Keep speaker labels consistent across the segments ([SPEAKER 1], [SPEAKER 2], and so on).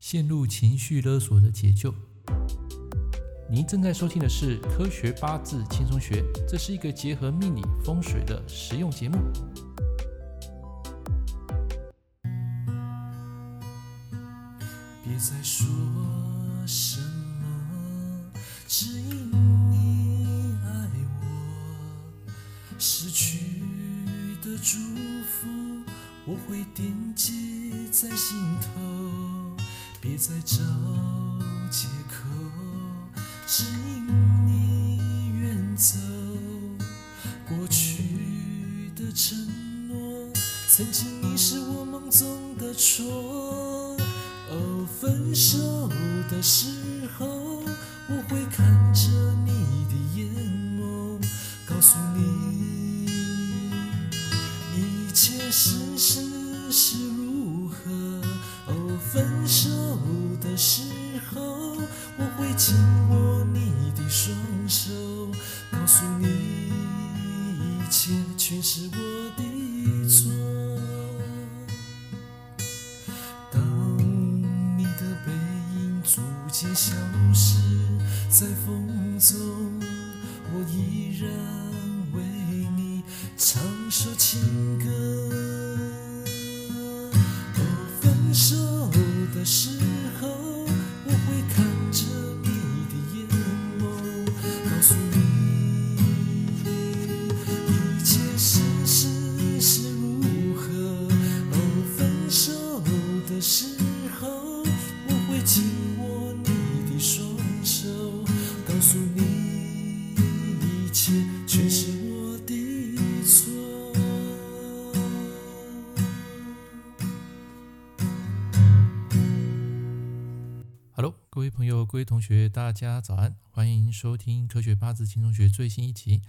[SPEAKER 1] 陷入情绪勒索的解救。您正在收听的是《科学八字轻松学》，这是一个结合命理风水的实用节目。
[SPEAKER 2] 别再说什么，只因你爱我，失去的祝福我会惦记在心头。别再找借口，只因你远走。过去的承诺，曾经你是我梦中的错。哦，分手的时候，我会看着你的眼眸，告诉你一切是事是紧握你的双手，告诉你一切全是我的错。当你的背影逐渐消失在风中，我依然为你唱首情歌。紧握你。双手告诉你，一切全是我的。
[SPEAKER 1] Hello，各位朋友，各位同学，大家早安，欢迎收听《科学八字轻松学》最新一集。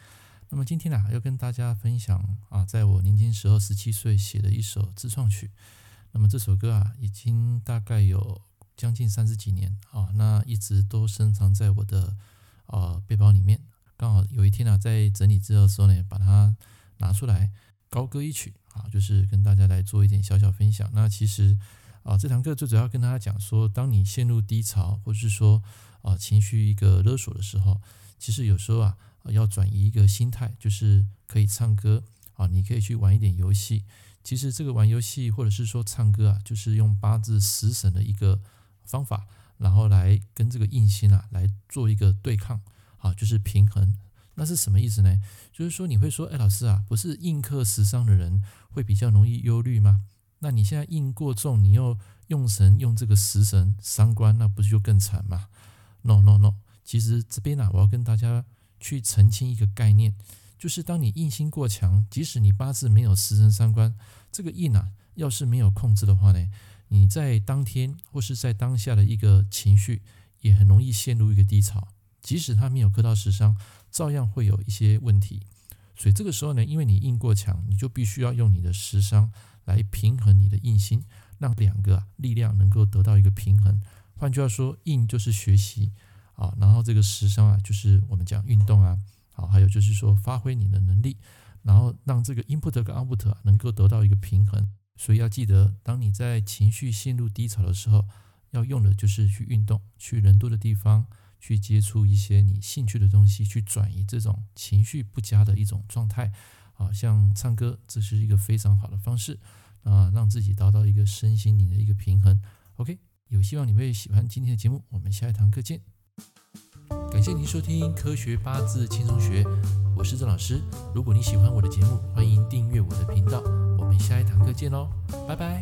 [SPEAKER 1] 那么今天呢、要跟大家分享啊，在我年轻时候十七岁写的一首自创曲。那么这首歌啊，已经大概有。将近三十几年啊，那一直都深藏在我的呃背包里面。刚好有一天啊，在整理资料的时候呢，把它拿出来高歌一曲啊，就是跟大家来做一点小小分享。那其实啊，这堂课最主要跟大家讲说，当你陷入低潮，或是说啊情绪一个勒索的时候，其实有时候啊要转移一个心态，就是可以唱歌啊，你可以去玩一点游戏。其实这个玩游戏或者是说唱歌啊，就是用八字食神的一个。方法，然后来跟这个印星啊来做一个对抗啊，就是平衡。那是什么意思呢？就是说你会说，哎，老师啊，不是印克食伤的人会比较容易忧虑吗？那你现在印过重，你又用神用这个食神伤官，那不是就更惨吗？No No No，其实这边呢、我要跟大家去澄清一个概念，就是当你印星过强，即使你八字没有食神伤官，这个印啊，要是没有控制的话呢，你在当天或是在当下的一个情绪，也很容易陷入一个低潮。即使他没有磕到石伤，照样会有一些问题。所以这个时候呢，因为你硬过强，你就必须要用你的石伤来平衡你的硬心，让两个力量能够得到一个平衡。换句话说，硬就是学习啊，然后这个食伤啊，就是我们讲运动啊，好，还有就是说发挥你的能力，然后让这个 input 跟 output 能够得到一个平衡。所以要记得，当你在情绪陷入低潮的时候，要用的就是去运动，去人多的地方，去接触一些你兴趣的东西，去转移这种情绪不佳的一种状态。啊，像唱歌，这是一个非常好的方式啊，让自己达到一个身心灵的一个平衡。OK，有希望你会喜欢今天的节目，我们下一堂课见。感谢您收听《科学八字轻松学》，我是郑老师。如果你喜欢我的节目，欢迎订阅我的频道。再见喽拜拜。